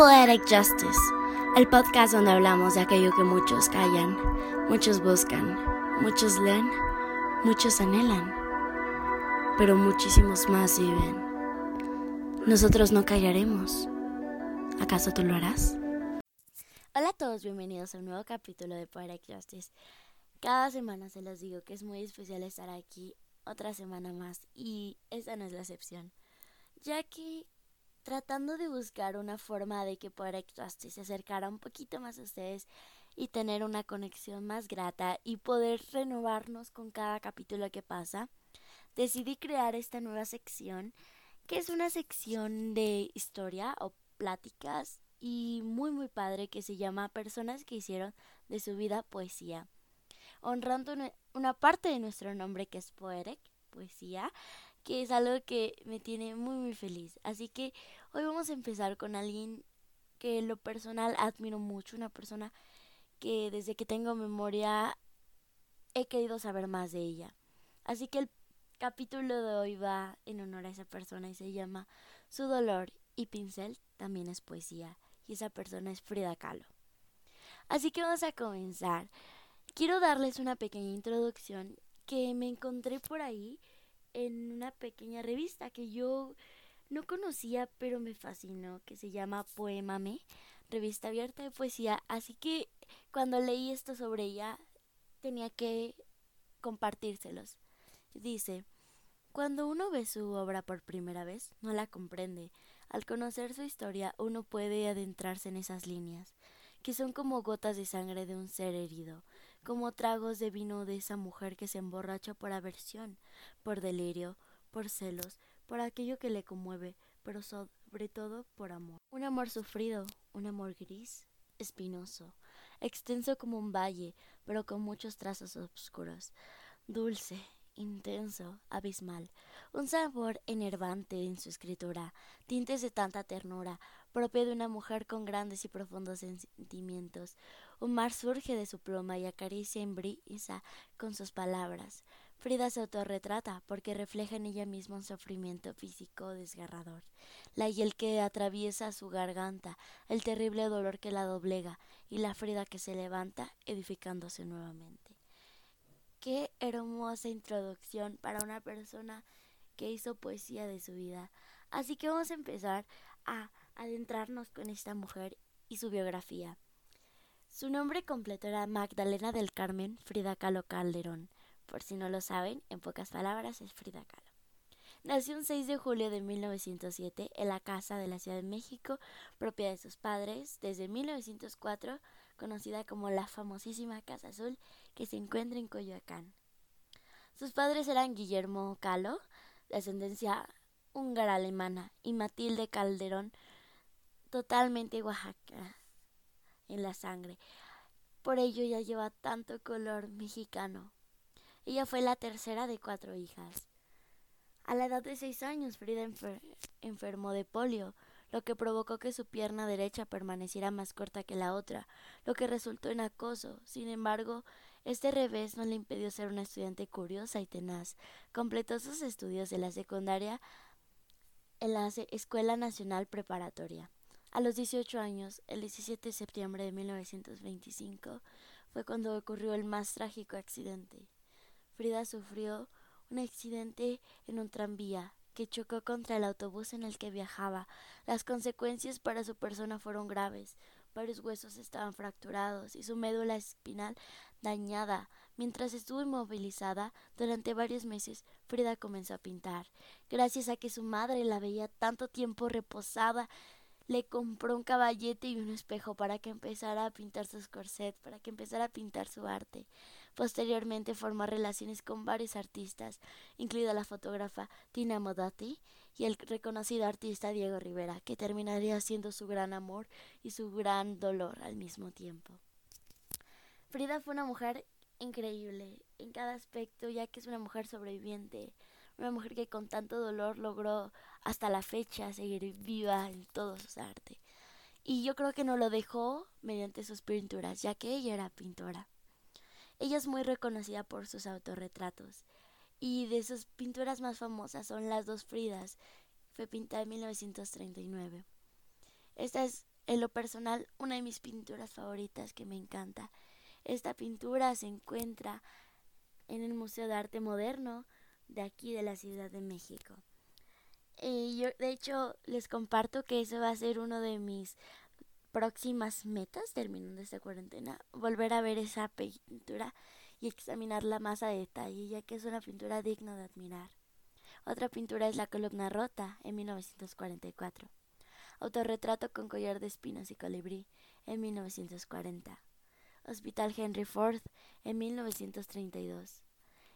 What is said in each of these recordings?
Poetic Justice, el podcast donde hablamos de aquello que muchos callan, muchos buscan, muchos leen, muchos anhelan, pero muchísimos más viven. Nosotros no callaremos. ¿Acaso tú lo harás? Hola a todos, bienvenidos a un nuevo capítulo de Poetic Justice. Cada semana se los digo que es muy especial estar aquí otra semana más y esta no es la excepción, ya que tratando de buscar una forma de que Justice se acercara un poquito más a ustedes y tener una conexión más grata y poder renovarnos con cada capítulo que pasa, decidí crear esta nueva sección que es una sección de historia o pláticas y muy muy padre que se llama Personas que hicieron de su vida poesía, honrando una parte de nuestro nombre que es Poetic, poesía, que es algo que me tiene muy muy feliz. Así que hoy vamos a empezar con alguien que en lo personal admiro mucho, una persona que desde que tengo memoria he querido saber más de ella. Así que el capítulo de hoy va en honor a esa persona y se llama Su dolor y pincel también es poesía y esa persona es Frida Kahlo. Así que vamos a comenzar. Quiero darles una pequeña introducción que me encontré por ahí en una pequeña revista que yo no conocía, pero me fascinó, que se llama Poemame, revista abierta de poesía. Así que cuando leí esto sobre ella, tenía que compartírselos. Dice, cuando uno ve su obra por primera vez, no la comprende. Al conocer su historia, uno puede adentrarse en esas líneas, que son como gotas de sangre de un ser herido, como tragos de vino de esa mujer que se emborracha por aversión, por delirio, por celos, por aquello que le conmueve, pero sobre todo por amor. Un amor sufrido, un amor gris, espinoso, extenso como un valle, pero con muchos trazos oscuros, dulce, intenso, abismal, un sabor enervante en su escritura, tintes de tanta ternura, propio de una mujer con grandes y profundos sentimientos. Un mar surge de su pluma y acaricia en brisa con sus palabras. Frida se autorretrata porque refleja en ella misma un sufrimiento físico desgarrador, la hiel que atraviesa su garganta, el terrible dolor que la doblega y la Frida que se levanta edificándose nuevamente. Qué hermosa introducción para una persona que hizo poesía de su vida. Así que vamos a empezar a adentrarnos con esta mujer y su biografía. Su nombre completo era Magdalena del Carmen Frida Kahlo Calderón. Por si no lo saben, en pocas palabras es Frida Kahlo. Nació un 6 de julio de 1907 en la casa de la Ciudad de México, propia de sus padres, desde 1904 conocida como la famosísima Casa Azul que se encuentra en Coyoacán. Sus padres eran Guillermo Calo, de ascendencia húngara alemana, y Matilde Calderón, totalmente Oaxaca en la sangre. Por ello ya lleva tanto color mexicano. Ella fue la tercera de cuatro hijas. A la edad de seis años, Frida enfermó de polio, lo que provocó que su pierna derecha permaneciera más corta que la otra, lo que resultó en acoso. Sin embargo, este revés no le impidió ser una estudiante curiosa y tenaz. Completó sus estudios de la secundaria en la Escuela Nacional Preparatoria. A los 18 años, el 17 de septiembre de 1925, fue cuando ocurrió el más trágico accidente. Frida sufrió un accidente en un tranvía que chocó contra el autobús en el que viajaba. Las consecuencias para su persona fueron graves. Varios huesos estaban fracturados y su médula espinal dañada. Mientras estuvo inmovilizada durante varios meses, Frida comenzó a pintar. Gracias a que su madre la veía tanto tiempo reposada, le compró un caballete y un espejo para que empezara a pintar sus corsets, para que empezara a pintar su arte. Posteriormente formó relaciones con varios artistas, incluida la fotógrafa Tina Modotti y el reconocido artista Diego Rivera, que terminaría siendo su gran amor y su gran dolor al mismo tiempo. Frida fue una mujer increíble en cada aspecto, ya que es una mujer sobreviviente, una mujer que con tanto dolor logró hasta la fecha seguir viva en todo su arte. Y yo creo que no lo dejó mediante sus pinturas, ya que ella era pintora. Ella es muy reconocida por sus autorretratos y de sus pinturas más famosas son Las dos Fridas, fue pintada en 1939. Esta es en lo personal, una de mis pinturas favoritas que me encanta. Esta pintura se encuentra en el Museo de Arte Moderno de aquí de la Ciudad de México. Y yo, de hecho, les comparto que eso va a ser uno de mis próximas metas terminando esta cuarentena, volver a ver esa pintura y examinarla más a detalle, ya que es una pintura digna de admirar. Otra pintura es La columna rota, en 1944. Autorretrato con collar de espinas y colibrí, en 1940. Hospital Henry Ford, en 1932.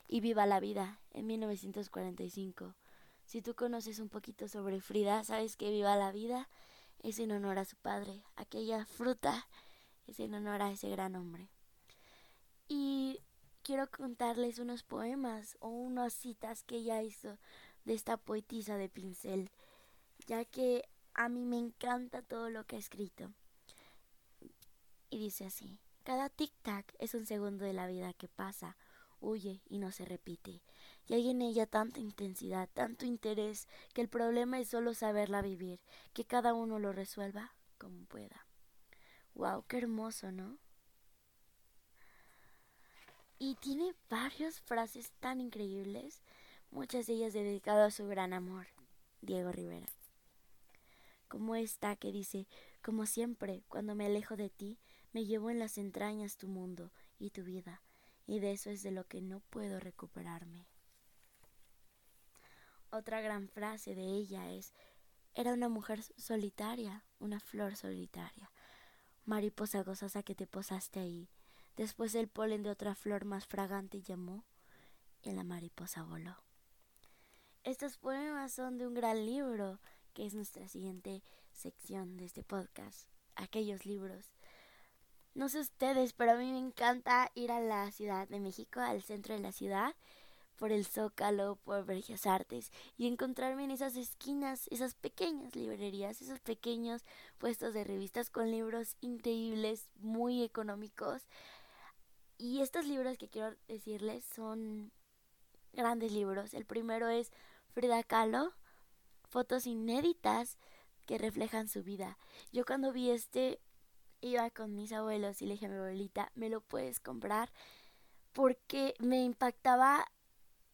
Y Viva la Vida, en 1945. Si tú conoces un poquito sobre Frida, sabes que Viva la Vida es en honor a su padre. Aquella fruta es en honor a ese gran hombre. Y quiero contarles unos poemas o unas citas que ella hizo de esta poetisa de pincel, ya que a mí me encanta todo lo que ha escrito. Y dice así, cada tic-tac es un segundo de la vida que pasa, huye y no se repite. Y hay en ella tanta intensidad, tanto interés, que el problema es solo saberla vivir, que cada uno lo resuelva como pueda. Wow, qué hermoso, ¿no? Y tiene varias frases tan increíbles, muchas de ellas dedicadas a su gran amor, Diego Rivera. Como esta que dice, como siempre, cuando me alejo de ti, me llevo en las entrañas tu mundo y tu vida, y de eso es de lo que no puedo recuperarme. Otra gran frase de ella es, era una mujer solitaria, una flor solitaria, mariposa gozosa que te posaste ahí, Después el polen de otra flor más fragante llamó y la mariposa voló. Estos poemas son de un gran libro, que es nuestra siguiente sección de este podcast, aquellos libros. No sé ustedes, pero a mí me encanta ir a la Ciudad de México, al centro de la ciudad, por el Zócalo, por Bellas Artes, y encontrarme en esas esquinas, esas pequeñas librerías, esos pequeños puestos de revistas con libros increíbles, muy económicos, y estos libros que quiero decirles son grandes libros. El primero es Frida Kahlo, fotos inéditas que reflejan su vida. Yo cuando vi este iba con mis abuelos y le dije a mi abuelita, ¿me lo puedes comprar? Porque me impactaba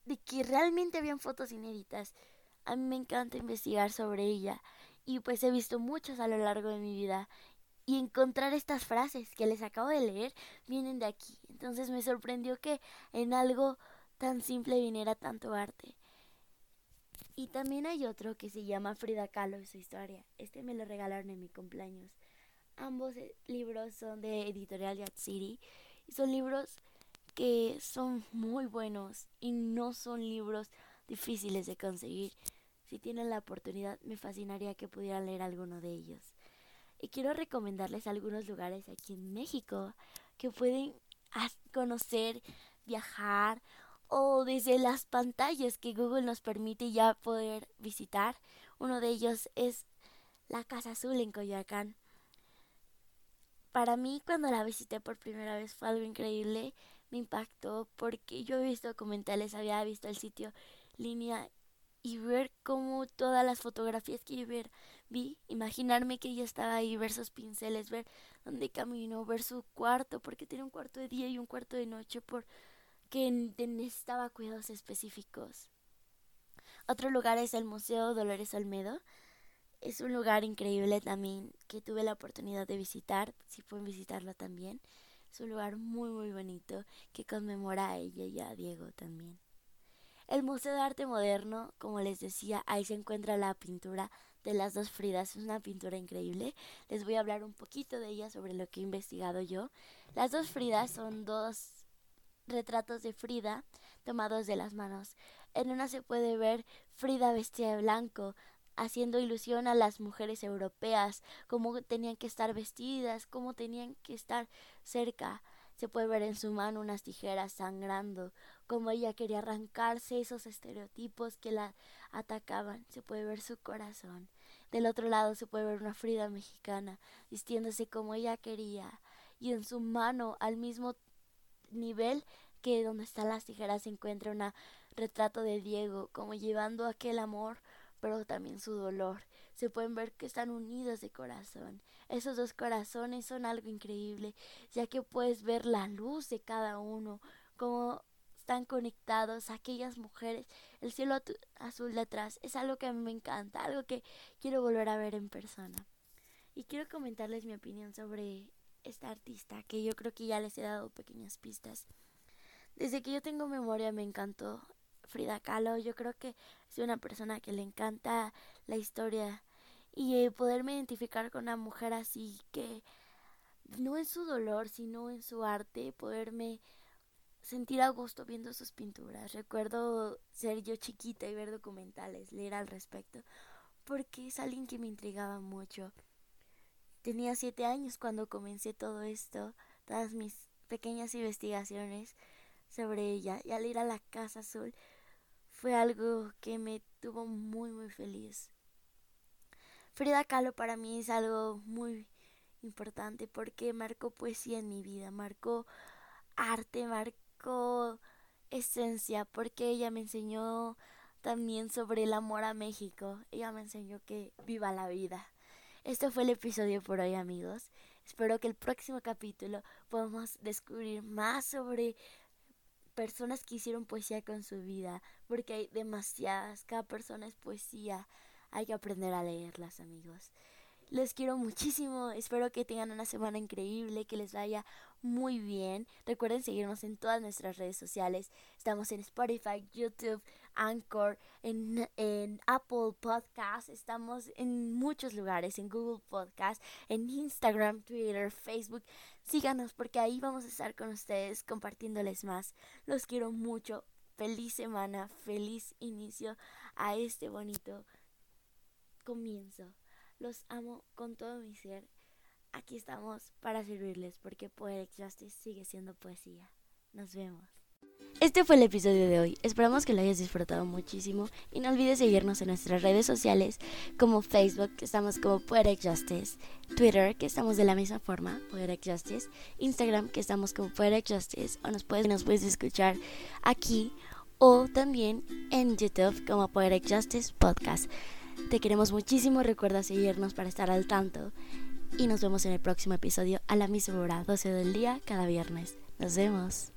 de que realmente habían fotos inéditas. A mí me encanta investigar sobre ella y pues he visto muchas a lo largo de mi vida y encontrar estas frases que les acabo de leer vienen de aquí. Entonces me sorprendió que en algo tan simple viniera tanto arte. Y también hay otro que se llama Frida Kahlo y su historia. Este me lo regalaron en mi cumpleaños. Ambos eh, libros son de Editorial Yat City y son libros que son muy buenos y no son libros difíciles de conseguir. Si tienen la oportunidad, me fascinaría que pudieran leer alguno de ellos. Y quiero recomendarles algunos lugares aquí en México que pueden conocer, viajar o desde las pantallas que Google nos permite ya poder visitar. Uno de ellos es la Casa Azul en Coyoacán. Para mí cuando la visité por primera vez fue algo increíble, me impactó porque yo he visto documentales, había visto el sitio línea y ver cómo todas las fotografías que yo vi, imaginarme que ella estaba ahí, ver sus pinceles, ver dónde caminó, ver su cuarto, porque tiene un cuarto de día y un cuarto de noche, porque necesitaba cuidados específicos. Otro lugar es el Museo Dolores Olmedo. Es un lugar increíble también que tuve la oportunidad de visitar, si pueden visitarlo también. Es un lugar muy muy bonito que conmemora a ella y a Diego también. El Museo de Arte Moderno, como les decía, ahí se encuentra la pintura de las dos Fridas. Es una pintura increíble. Les voy a hablar un poquito de ella sobre lo que he investigado yo. Las dos Fridas son dos retratos de Frida tomados de las manos. En una se puede ver Frida vestida de blanco, haciendo ilusión a las mujeres europeas, cómo tenían que estar vestidas, cómo tenían que estar cerca. Se puede ver en su mano unas tijeras sangrando, como ella quería arrancarse esos estereotipos que la atacaban. Se puede ver su corazón. Del otro lado se puede ver una Frida mexicana, vistiéndose como ella quería. Y en su mano, al mismo nivel que donde están las tijeras, se encuentra un retrato de Diego, como llevando aquel amor, pero también su dolor. se pueden ver que están unidos de corazón. Esos dos corazones son algo increíble, ya que puedes ver la luz de cada uno, cómo están conectados aquellas mujeres, el cielo azul de atrás, es algo que a mí me encanta, algo que quiero volver a ver en persona. Y quiero comentarles mi opinión sobre esta artista, que yo creo que ya les he dado pequeñas pistas. Desde que yo tengo memoria me encantó Frida Kahlo. Yo creo que soy una persona que le encanta la historia y eh, poderme identificar con una mujer así que no en su dolor, sino en su arte, poderme sentir a gusto viendo sus pinturas. Recuerdo ser yo chiquita y ver documentales, leer al respecto, porque es alguien que me intrigaba mucho. Tenía siete años cuando comencé todo esto, todas mis pequeñas investigaciones sobre ella, y al ir a la Casa Azul fue algo que me tuvo muy muy feliz. Frida Kahlo para mí es algo muy importante porque marcó poesía en mi vida, marcó arte, marcó esencia, porque ella me enseñó también sobre el amor a México. Ella me enseñó que viva la vida. Este fue el episodio por hoy amigos. Espero que el próximo capítulo podamos descubrir más sobre personas que hicieron poesía con su vida, porque hay demasiadas, cada persona es poesía, hay que aprender a leerlas amigos. Les quiero muchísimo, espero que tengan una semana increíble, que les vaya muy bien. Recuerden seguirnos en todas nuestras redes sociales. Estamos en Spotify, YouTube, Anchor, en, en Apple Podcast, estamos en muchos lugares, en Google Podcast, en Instagram, Twitter, Facebook. Síganos porque ahí vamos a estar con ustedes compartiéndoles más. Los quiero mucho. Feliz semana, feliz inicio a este bonito comienzo. Los amo con todo mi ser. Aquí estamos para servirles porque Poetic Justice sigue siendo poesía. Nos vemos. Este fue el episodio de hoy. Esperamos que lo hayas disfrutado muchísimo y no olvides seguirnos en nuestras redes sociales como Facebook, que estamos como Poetic Justice, Twitter, que estamos de la misma forma, Poetic Justice, Instagram, que estamos como Poetic Justice, o nos puedes, escuchar aquí o también en YouTube como Poetic Justice Podcast. Te queremos muchísimo, recuerda seguirnos para estar al tanto. Y nos vemos en el próximo episodio a la misma hora, 12 del día, cada viernes. Nos vemos.